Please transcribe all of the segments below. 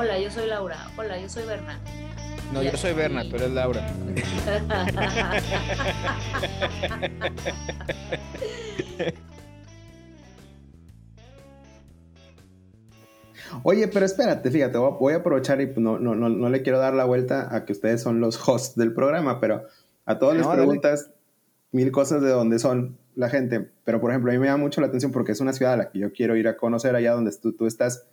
Hola, yo soy Laura. Hola, yo soy Berna. No, yo soy Berna, tú eres Laura. Oye, pero espérate, fíjate, voy a aprovechar y pues, no, no, no, le quiero dar la vuelta a que ustedes son los hosts del programa, pero a todos les preguntas mil cosas de dónde son la gente. Pero, por ejemplo, a mí me da mucho la atención porque es una ciudad a la que yo quiero ir a conocer allá donde tú, tú estás.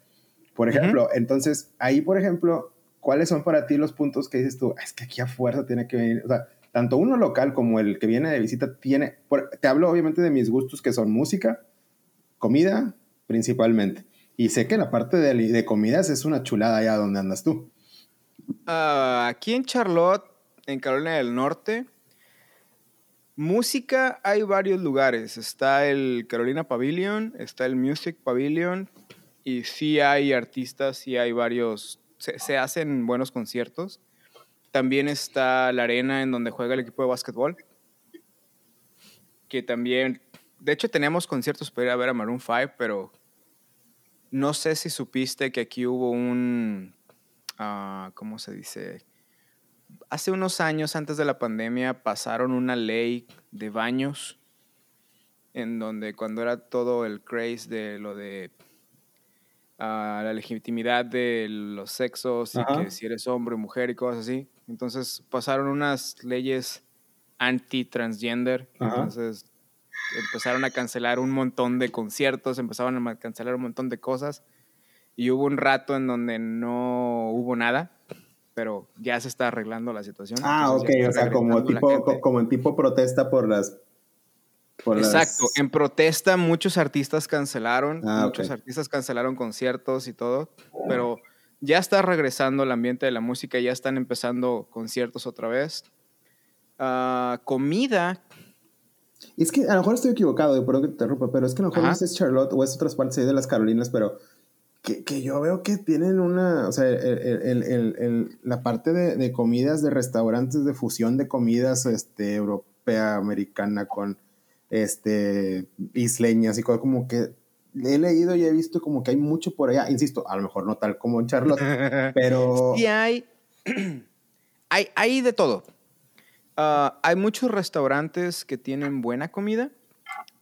Por ejemplo, entonces, ahí, por ejemplo, ¿cuáles son para ti los puntos que dices tú? Es que aquí a fuerza tiene que venir. O sea, tanto uno local como el que viene de visita tiene. te hablo obviamente de mis gustos que son música, comida, principalmente. Y sé que la parte de, de comidas es una chulada allá donde andas tú. Ah, aquí en Charlotte, en Carolina del Norte, música hay varios lugares. Está el Carolina Pavilion, está el Music Pavilion, y sí hay artistas, sí hay varios, se, hacen buenos conciertos. También está la arena en donde juega el equipo de básquetbol, que también, de hecho tenemos conciertos para ir a ver a Maroon 5, pero no sé si supiste que aquí hubo un, uh, ¿cómo se dice? Hace unos años antes de la pandemia pasaron una ley de baños en donde cuando era todo el craze de lo de uh, la legitimidad de los sexos y que si eres hombre o mujer y cosas así, entonces pasaron unas leyes anti-transgender, entonces empezaron a cancelar un montón de conciertos, empezaron a cancelar un montón de cosas y hubo un rato en donde no hubo nada, pero ya se está arreglando la situación. Ah, ok, o sea, como, tipo, como en tipo protesta por las... Exacto, en protesta muchos artistas cancelaron, ah, muchos artistas cancelaron conciertos y todo, pero ya está regresando el ambiente de la música, ya están empezando conciertos otra vez. Ah, comida, es que a lo mejor estoy equivocado, perdón que te interrumpa, pero es que a lo mejor no es Charlotte o es otras partes de las Carolinas, pero que, que, yo veo que tienen una, o sea, el, el, el, la parte de, de, comidas, de restaurantes, de fusión de comidas este, europea, americana con este, isleñas y cosas como que he leído y he visto como que hay mucho por allá, insisto, a lo mejor no tal como en Charlotte, pero... Sí hay, hay, hay de todo. Ah, hay muchos restaurantes que tienen buena comida.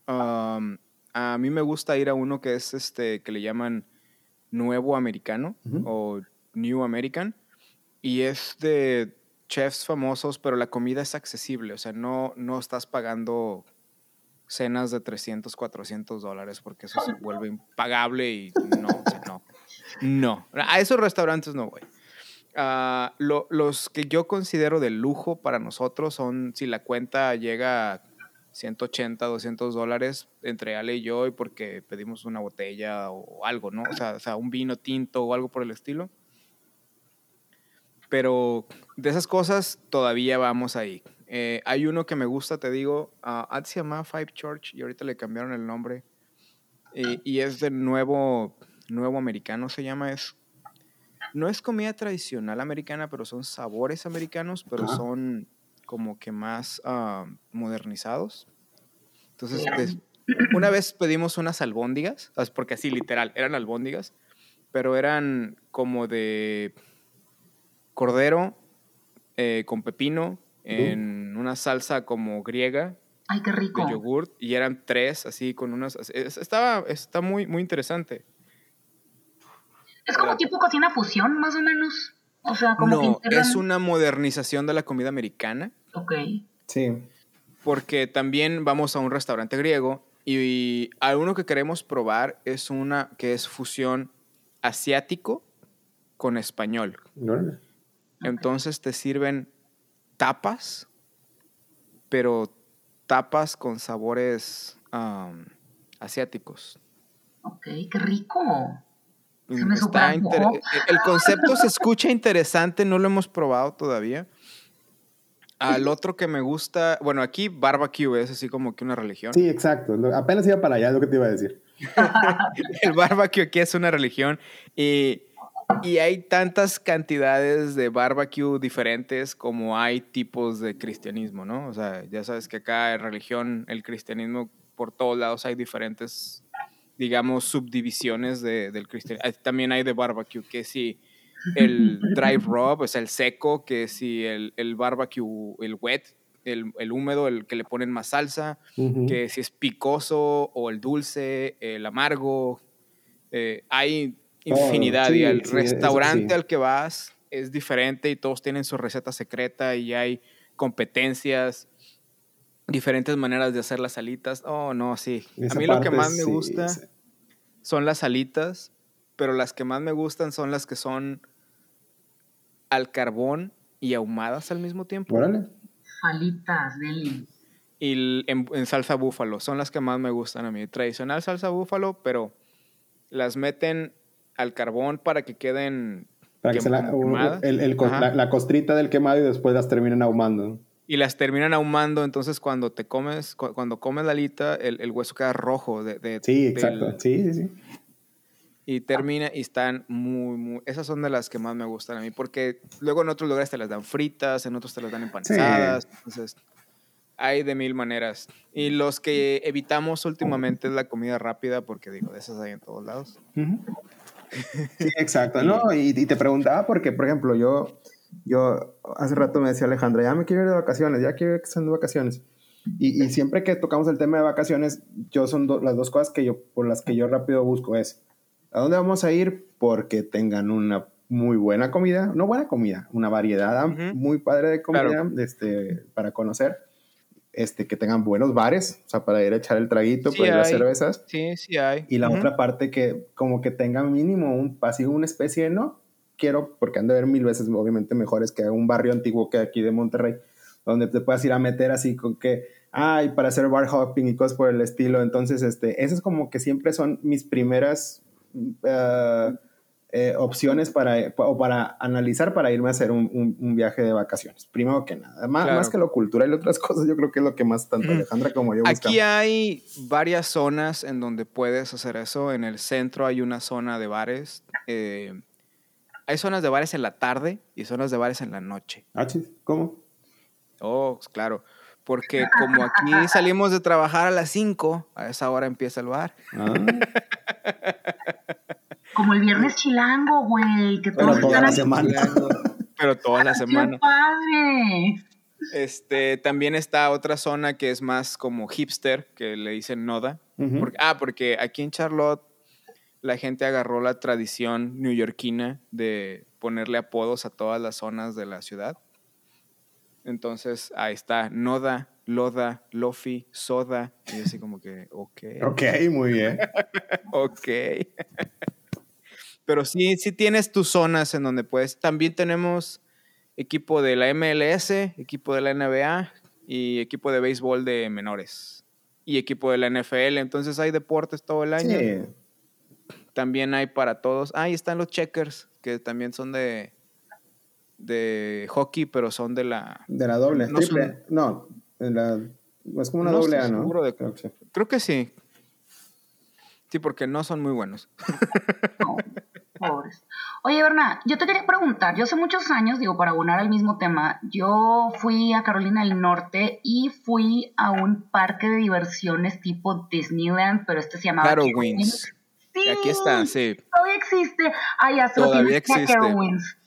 a mí me gusta ir a uno que es este, que le llaman Nuevo Americano o New American. Y es de chefs famosos, pero la comida es accesible. O sea, no, no estás pagando cenas de 300, 400 dólares porque eso se vuelve impagable y no, no. No, a esos restaurantes no voy. Ah, los que yo considero de lujo para nosotros son si la cuenta llega a 180, 200 dólares entre Ale y yo y porque pedimos una botella o algo, ¿no? O sea, un vino tinto o algo por el estilo. Pero de esas cosas todavía vamos ahí. Eh, hay uno que me gusta, te digo, uh, antes se llamaba Five Church y ahorita le cambiaron el nombre. y es de nuevo, nuevo americano, se llama, es no es comida tradicional americana, pero son sabores americanos, pero son como que más ah, modernizados. Entonces, una vez pedimos unas albóndigas, porque así literal, eran albóndigas, pero eran como de cordero eh, con pepino en una salsa como griega. Ay, qué rico. De yogurt, y eran tres, así con unas. Estaba, está muy, muy interesante. Es como tipo cocina fusión, más o menos. O sea, como no, es una modernización de la comida americana. Ok. Sí. Porque también vamos a un restaurante griego y, alguno que queremos probar es una que es fusión asiático con español. Entonces te sirven tapas, pero tapas con sabores asiáticos. Ok, qué rico. Mm, el concepto se escucha interesante, no lo hemos probado todavía. Al otro que me gusta, bueno, aquí barbecue es así como que una religión. Sí, exacto. Apenas iba para allá, es lo que te iba a decir. el barbecue aquí es una religión y, y hay tantas cantidades de barbecue diferentes como hay tipos de cristianismo, ¿no? O sea, ya sabes que acá en religión, el cristianismo, por todos lados hay diferentes digamos, subdivisiones de, del cristianismo. También hay de barbecue, que si el dry rub, o sea, el seco, que si el, el barbecue, el wet, el, el, húmedo, el que le ponen más salsa, que si es picoso o el dulce, el amargo. Eh, hay infinidad y el restaurante al que vas es diferente y todos tienen su receta secreta y hay competencias, diferentes maneras de hacer las alitas. Oh, no, sí. A mí lo que más me gusta son las alitas, pero las que más me gustan son las que son al carbón y ahumadas al mismo tiempo. Órale. Alitas, deli. Y en, en, salsa búfalo, son las que más me gustan a mí. Tradicional salsa búfalo, pero las meten al carbón para que queden para que se la, la, costrita del quemado y después las terminen ahumando. Y las terminan ahumando, entonces cuando te comes, cuando comes la alita, el, el hueso queda rojo. De, sí, exacto. sí, sí, sí. Y termina y están muy, muy... Esas son de las que más me gustan a mí, porque luego en otros lugares te las dan fritas, en otros te las dan empanizadas. Entonces, hay de mil maneras. Y los que evitamos últimamente es la comida rápida, porque digo, de esas hay en todos lados. Sí, exacto. No, y, te preguntaba porque, por ejemplo, yo, yo hace rato me decía Alejandra, ya me quiero ir de vacaciones, ya quiero sean de vacaciones. Y, y, siempre que tocamos el tema de vacaciones, yo son las dos cosas que yo, por las que yo rápido busco es, ¿a dónde vamos a ir? Porque tengan una muy buena comida, no buena comida, una variedad muy padre de comida este, para conocer este, que tengan buenos bares, o sea, para ir a echar el traguito, para ir a cervezas. Sí, sí hay. Y la otra parte que como que tengan mínimo un así una especie de no quiero, porque han de ver mil veces obviamente mejores que un barrio antiguo que aquí de Monterrey, donde te puedas ir a meter así con que, ay, para hacer bar hopping y cosas por el estilo. Entonces, este, esas como que siempre son mis primeras uh, eh, opciones para, o para analizar para irme a hacer un, viaje de vacaciones. Primero que nada, más, más, que lo cultural y otras cosas, yo creo que es lo que más tanto Alejandra como yo buscamos. Aquí hay varias zonas en donde puedes hacer eso. En el centro hay una zona de bares. Eh, hay zonas de bares en la tarde y zonas de bares en la noche. Ah, ¿cómo? Oh, claro. Porque como aquí salimos de trabajar a las 5, a esa hora empieza el bar. Ah. Como el viernes chilango, güey, que todos Pero toda la semana. Pero toda la semana. ¡Qué padre! Este, también está otra zona que es más como hipster, que le dicen Noda. ah, porque aquí en Charlotte la gente agarró la tradición neoyorquina de ponerle apodos a todas las zonas de la ciudad. Entonces, ahí está Noda, Loda, Lofi, Soda. Y así como que, ok. Ok, muy bien. ok. Pero sí, sí tienes tus zonas en donde puedes. También tenemos equipo de la MLS, equipo de la NBA y equipo de béisbol de menores. Y equipo de la NFL. Entonces hay deportes todo el año. Sí. También hay para todos. Ahí están los checkers, que también son de, de hockey, pero son de la... De la doble, no triple. No, es como una doble A, ¿no? Creo que sí. Sí, porque no son muy buenos. Pobres. Oye, Berna, yo te quería preguntar, yo hace muchos años, digo, para abonar al mismo tema, yo fui a Carolina del Norte y fui a un parque de diversiones tipo Disneyland, pero este se llamaba Carowinds. Sí, aquí está, sí. Todavía existe. Ah, ya Todavía existe. Carowinds.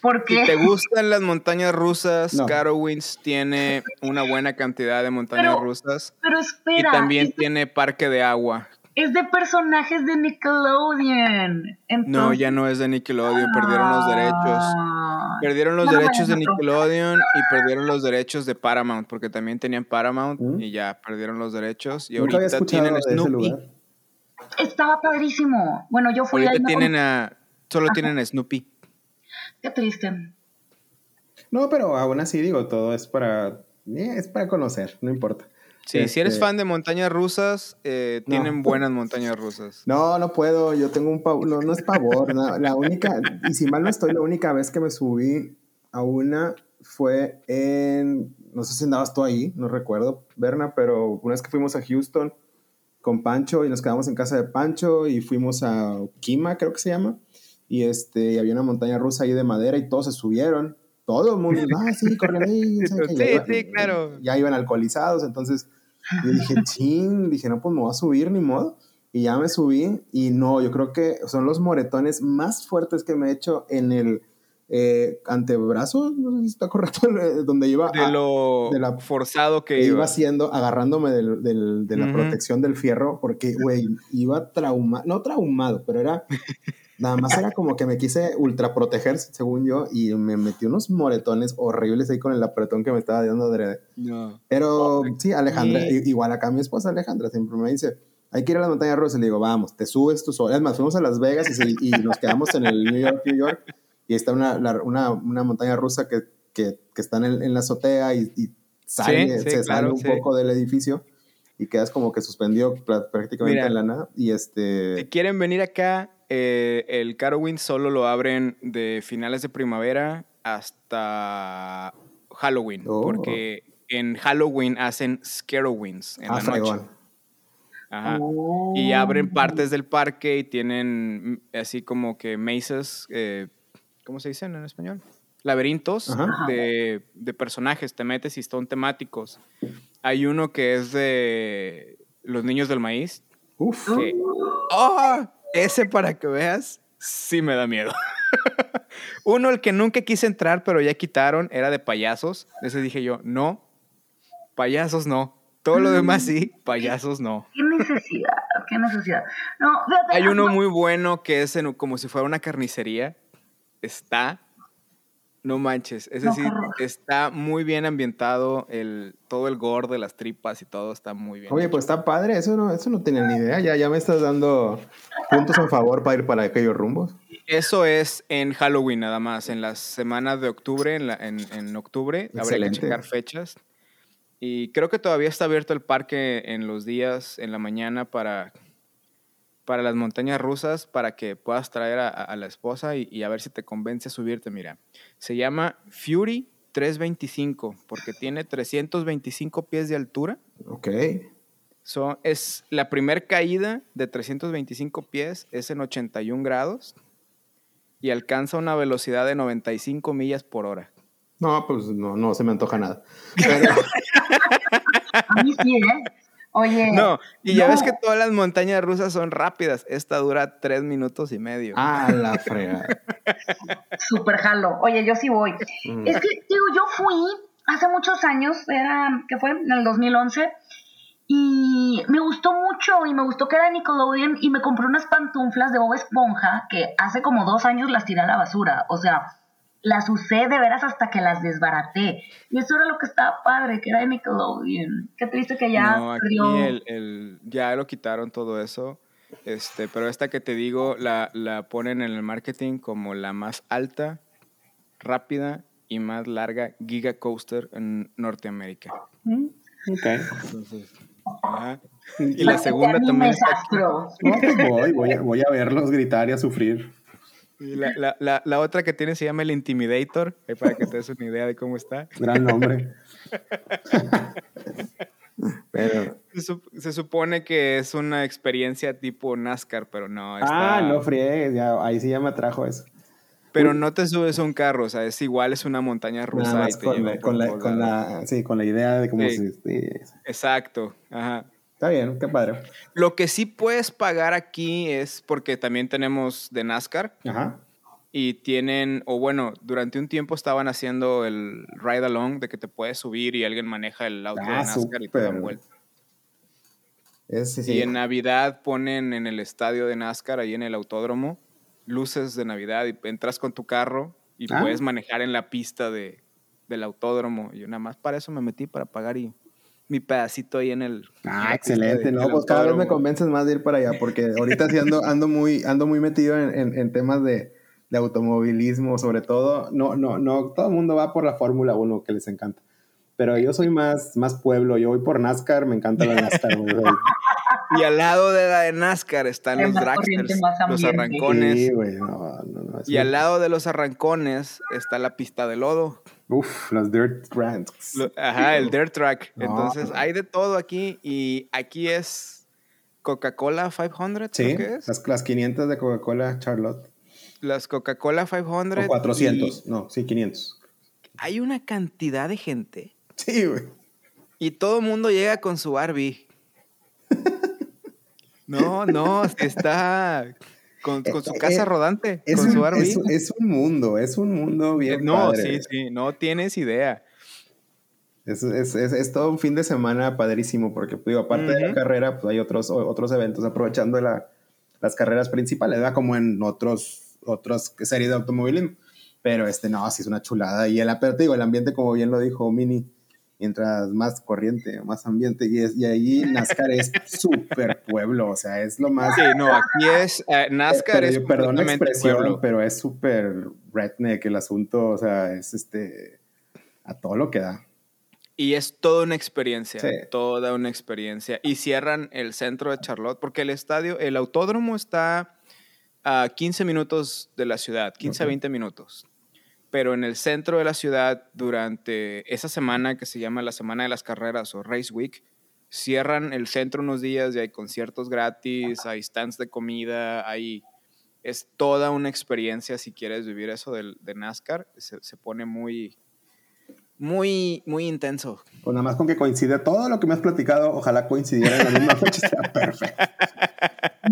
Porque... Si te gustan las montañas rusas, Carowinds tiene una buena cantidad de montañas rusas. Pero espera. Y también tiene parque de agua es de personajes de Nickelodeon. no, ya no es de Nickelodeon, perdieron los derechos. Ah. Perdieron los derechos de Nickelodeon y perdieron los derechos de Paramount, porque también tenían Paramount mm. y ya perdieron los derechos. Y ahorita tienen Snoopy. Estaba padrísimo. Bueno, yo fui ahorita tienen a, solo tienen a Snoopy. Qué triste. No, pero aún así digo, todo es para, eh, es para conocer, no importa. Sí, si eres este fan de montañas rusas, eh, tienen buenas montañas rusas. No, no puedo. Yo tengo un pavor. No, no es pavor. la única, y si mal no estoy, la única vez que me subí a una fue en. No sé si andabas tú ahí, no recuerdo, Berna, pero una vez que fuimos a Houston con Pancho y nos quedamos en casa de Pancho y fuimos a Kima, creo que se llama. Y este, había una montaña rusa ahí de madera y todos se subieron todo el mundo, ah, sí, corren ahí. sí, sí, claro. Ya iban alcoholizados, entonces yo dije, ching, dije, no, pues me voy a subir, ni modo. Y ya me subí y no, yo creo que son los moretones más fuertes que me he hecho en el eh, antebrazo, no sé si está correcto, eh, donde iba... De lo de la, forzado que, iba. haciendo, agarrándome del, del, de la protección del fierro, porque, güey, iba traumado, no traumado, pero era... Nada más era como que me quise ultra proteger, según yo, y me metí unos moretones horribles ahí con el apretón que me estaba dando adrede. No. Pero sí, Alejandra, igual acá mi esposa Alejandra siempre me dice, hay que ir a la montaña rusa. Y le digo, vamos, te subes tú solo. Es más, fuimos a Las Vegas y, nos quedamos en el New York, New York. Y está una, una, una montaña rusa que, que, que está en, en, la azotea y, sale, se sale un poco del edificio y quedas como que suspendido prácticamente en la nada. Y este... Si quieren venir acá, eh, el Carowinds solo lo abren de finales de primavera hasta Halloween, oh. porque en Halloween hacen Scarowinds en ah, la noche. Ajá. Y abren partes del parque y tienen mm, así como que mesas, eh, ¿cómo se dicen en español? Laberintos de, de, personajes, te metes y son temáticos. Hay uno que es de los niños del maíz. Uf. ¡Oh! Ese para que veas, sí me da miedo. Uno, el que nunca quise entrar, pero ya quitaron, era de payasos. Ese dije yo, no, payasos no. Todo lo demás sí, payasos no. ¿Qué necesidad? ¿Qué necesidad? No, Hay uno muy bueno que es como si fuera una carnicería. Está no manches, es decir, está muy bien ambientado, el, todo el gore de las tripas y todo está muy bien. Oye, pues está padre, eso no, eso no tenía ni idea, ya, ya me estás dando puntos a favor para ir para aquellos rumbos. Eso es en Halloween nada más, en las semanas de octubre, en, en, en octubre, habrá que checar fechas. Y creo que todavía está abierto el parque en los días, en la mañana, para para las montañas rusas para que puedas traer a, la esposa y, a ver si te convence a subirte. Mira, se llama Fury 325 porque tiene 325 pies de altura. Ok. So, es la primera caída de 325 pies, es en 81 grados y alcanza una velocidad de 95 millas por hora. No, pues no, no se me antoja nada. a mí sí, ¿eh? Oye. No, y ya ves que todas las montañas rusas son rápidas. Esta dura tres minutos y medio. Ah, la fregada. Súper jalo. Oye, yo sí voy. Mm. Es que, digo, yo fui hace muchos años, era, ¿qué fue? En el 2011. Y me gustó mucho y me gustó que era Nickelodeon y me compré unas pantuflas de Bob Esponja que hace como dos años las tiré a la basura. O sea, las usé de veras hasta que las desbaraté. Y eso era lo que estaba padre, que era de Nickelodeon. Qué triste que ya no, aquí el, ya lo quitaron todo eso. Este, pero esta que te digo la, la ponen en el marketing como la más alta, rápida y más larga Giga Coaster en Norteamérica. Mm, ok. Y la segunda también. Pues voy, voy a, voy a verlos gritar y a sufrir. La, la, la, otra que tiene se llama el Intimidator, para que te des una idea de cómo está. Gran nombre. pero... Se, supone que es una experiencia tipo NASCAR, pero no. Ah, no friegues, ahí sí ya me atrajo eso. Pero no te subes a un carro, o sea, es igual, es una montaña rusa. Y con, la, con, la, sí, con la idea de cómo Exacto, ajá. Está bien, qué padre. Lo que sí puedes pagar aquí es porque también tenemos de NASCAR. Ajá. Y tienen, o bueno, durante un tiempo estaban haciendo el ride along de que te puedes subir y alguien maneja el auto de ah, NASCAR y te dan vuelta. Y en Navidad ponen en el estadio de NASCAR, ahí en el autódromo, luces de Navidad y entras con tu carro y ah. puedes manejar en la pista de, del autódromo. Y yo nada más para eso me metí, para pagar y mi pedacito ahí en el. Ah, excelente, ¿no? Pues cada vez me convences más de ir para allá, porque ahorita sí ando, ando, muy, ando muy metido en, en, temas de, de, automovilismo, sobre todo. No, no, no, todo el mundo va por la Fórmula 1 que les encanta. Pero yo soy más, más pueblo, yo voy por NASCAR, me encanta la NASCAR. y al lado de la de NASCAR están los dragsters, los arrancones. Sí, güey, no, y al lado de los arrancones está la pista de lodo. Uf, los dirt tracks. ajá, el dirt track. Entonces, hay de todo aquí y aquí es Coca-Cola 500, sí, es. Las, las 500 de Coca-Cola Charlotte. Las Coca-Cola 500. O 400, no, sí, 500. Hay una cantidad de gente. Sí, güey. Y todo el mundo llega con su Barbie. No, no, está con, su Eh, casa eh, rodante, Es con un, su RV. es, es un mundo, es un mundo bien no, padre. sí, sí, no tienes idea. Es, es, es, es todo un fin de semana padrísimo porque, digo, aparte de la carrera, pues hay otros, otros eventos aprovechando la- las carreras principales, ¿verdad? Como en otros, otras series de automovilismo. Pero este, no, sí es una chulada. Y el, digo, el ambiente, como bien lo dijo Mini, mientras más corriente, más ambiente. Y, es, y ahí NASCAR es súper pueblo, o sea, es lo más... Sí, no, aquí es eh, es perdón la expresión, pueblo. pero es súper redneck el asunto, o sea, es este... A todo lo que da. Y es toda una experiencia, Sí. toda una experiencia. Y cierran el centro de Charlotte porque el estadio, el autódromo está a 15 minutos de la ciudad, 15 a Ok. 20 minutos. Pero en el centro de la ciudad, durante esa semana que se llama la Semana de las Carreras o Race Week, cierran el centro unos días y hay conciertos gratis, hay stands de comida, hay... Es toda una experiencia si quieres vivir eso del, de NASCAR. Se, se pone muy, muy, muy intenso. Pues nada más con que coincide todo lo que me has platicado, ojalá coincidiera en la misma fecha, está perfecto.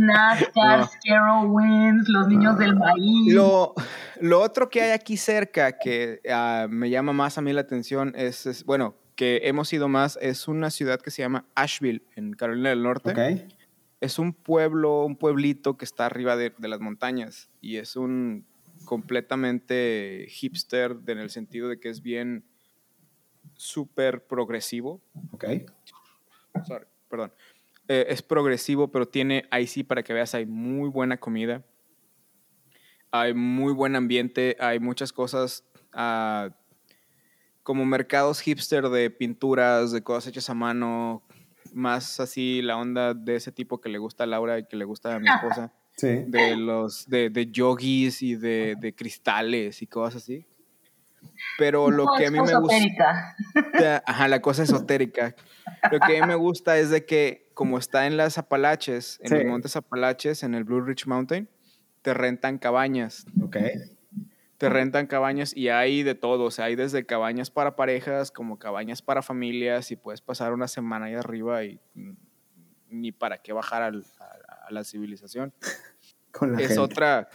NASCAR, No. Scarrow Winds, los niños del maíz. Lo, lo otro que hay aquí cerca que ah, me llama más a mí la atención es, es, bueno, que hemos ido más, es una ciudad que se llama Asheville, en Carolina del Norte. Ok. Es un pueblo, un pueblito que está arriba de, de las montañas y es un completamente hipster en el sentido de que es bien súper progresivo. Ok. Sorry, perdón. Eh, es progresivo, pero tiene, ahí sí, para que veas, hay muy buena comida. Hay muy buen ambiente, hay muchas cosas ah, como mercados hipster de pinturas, de cosas hechas a mano, más así la onda de ese tipo que le gusta a Laura y que le gusta a mi esposa, Sí. de los de, de yogis y de, de cristales y cosas así. Pero lo No, que a mí me gusta ajá, la cosa esotérica. Lo que a mí me gusta es de que como está en las Apalaches, en Sí. los montes Apalaches, en el Blue Ridge Mountain, te rentan cabañas. Ok. Te rentan cabañas y hay de todo, o sea, hay desde cabañas para parejas como cabañas para familias y puedes pasar una semana ahí arriba y ni para qué bajar al- a, a la civilización. Con la Es gente. otra...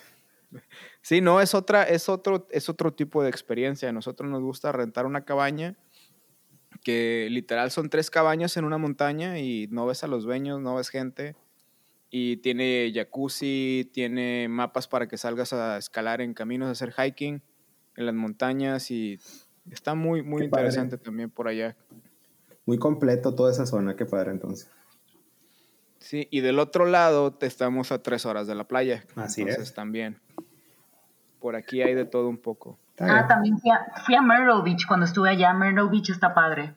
Sí, no, es otra, es otro, es otro tipo de experiencia. A nosotros nos gusta rentar una cabaña que literal son tres cabañas en una montaña y no ves a los dueños, no ves gente. Y tiene jacuzzi, tiene mapas para que salgas a escalar en caminos, a hacer hiking en las montañas y está muy, muy Qué padre. interesante también por allá. Muy completo toda esa zona, qué padre entonces. Sí, y del otro lado te estamos a tres horas de la playa. Así Entonces es. también. Por aquí hay de todo un poco. Ah, también fui a, fui a Myrtle Beach cuando estuve allá. Myrtle Beach está padre.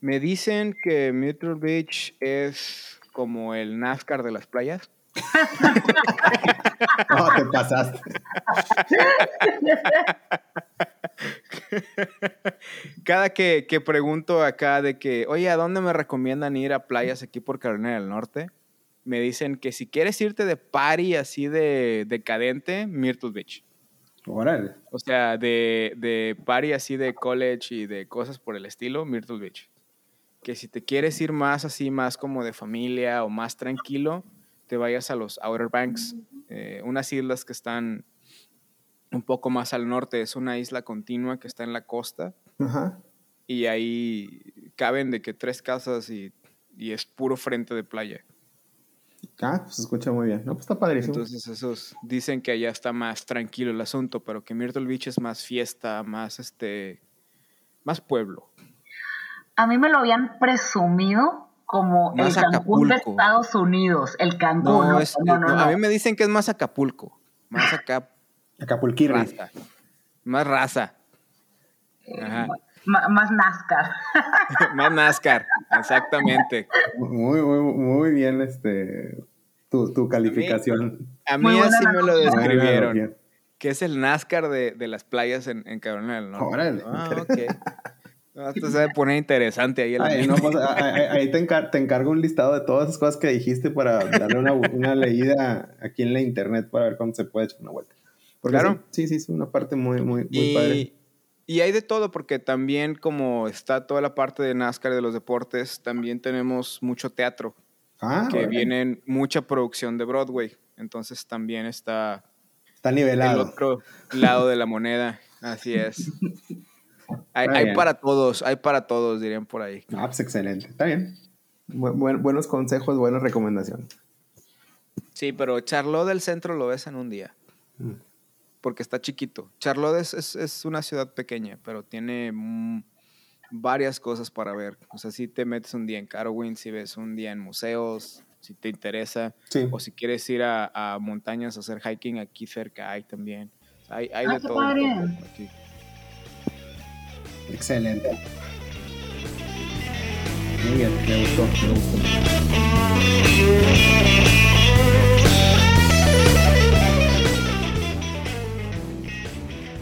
Me dicen que Myrtle Beach es como el NASCAR de las playas. No, te pasaste. Cada que, que pregunto acá de que, oye, ¿a dónde me recomiendan ir a playas aquí por Carolina del Norte? Me dicen que si quieres irte de party así de decadente, Myrtle Beach. Órale. O sea, de, de party así de college y de cosas por el estilo, Myrtle Beach. Que si te quieres ir más así, más como de familia o más tranquilo, te vayas a los Outer Banks, eh, unas islas que están un poco más al norte. Es una isla continua que está en la costa Ajá. y ahí caben de que tres casas y, y es puro frente de playa. Ah, pues se escucha muy bien. No, pues está padrísimo. Entonces esos dicen que allá está más tranquilo el asunto, pero que Myrtle Beach es más fiesta, más este, más pueblo. A mí me lo habían presumido como Más el Cancún de. Estados Unidos. El Cancún. No, No, es- no, no, no, a no. mí me dicen que es más Acapulco, más acá Acapulquirri. raza, más raza, Ajá. Más NASCAR. más NASCAR, exactamente. Muy, muy, muy bien este tu, tu calificación. A mí así me lo describieron, que es el NASCAR de, de las playas en, en Carolina del Norte. Órale. Ah, ok. No, esto se poner interesante ahí el Ay, no, pues, ahí, ahí- ahí te, encar- te encargo un listado de todas esas cosas que dijiste para darle una, una leída aquí en la internet para ver cómo se puede echar una vuelta. Porque Claro. sí, sí, es una parte muy, muy, muy padre. Y, Y hay de todo, porque también como está toda la parte de NASCAR y de los deportes, también tenemos mucho teatro. Ah, que viene mucha producción de Broadway. Entonces también está... Está nivelado. El otro lado de la moneda. Así es. hay, para todos, hay para todos, dirían por ahí. Ah, pues excelente. Está bien. buenos consejos, buenas recomendaciones. Sí, pero Charlotte del centro lo ves en un día. Porque está chiquito. Charlotte es, una ciudad pequeña, pero tiene mm, varias cosas para ver. O sea, si te metes un día en Carowin, si ves un día en museos, si te interesa. O si quieres ir a, montañas a hacer hiking, aquí cerca hay también. Hay, hay ah, de todo. Aquí. Excelente. Muy bien, me gustó, me gustó.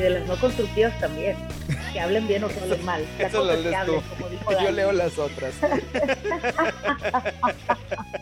Y de las no constructivas también. Que hablen bien o que hablen mal. Eso lo lees tú. Yo leo las otras.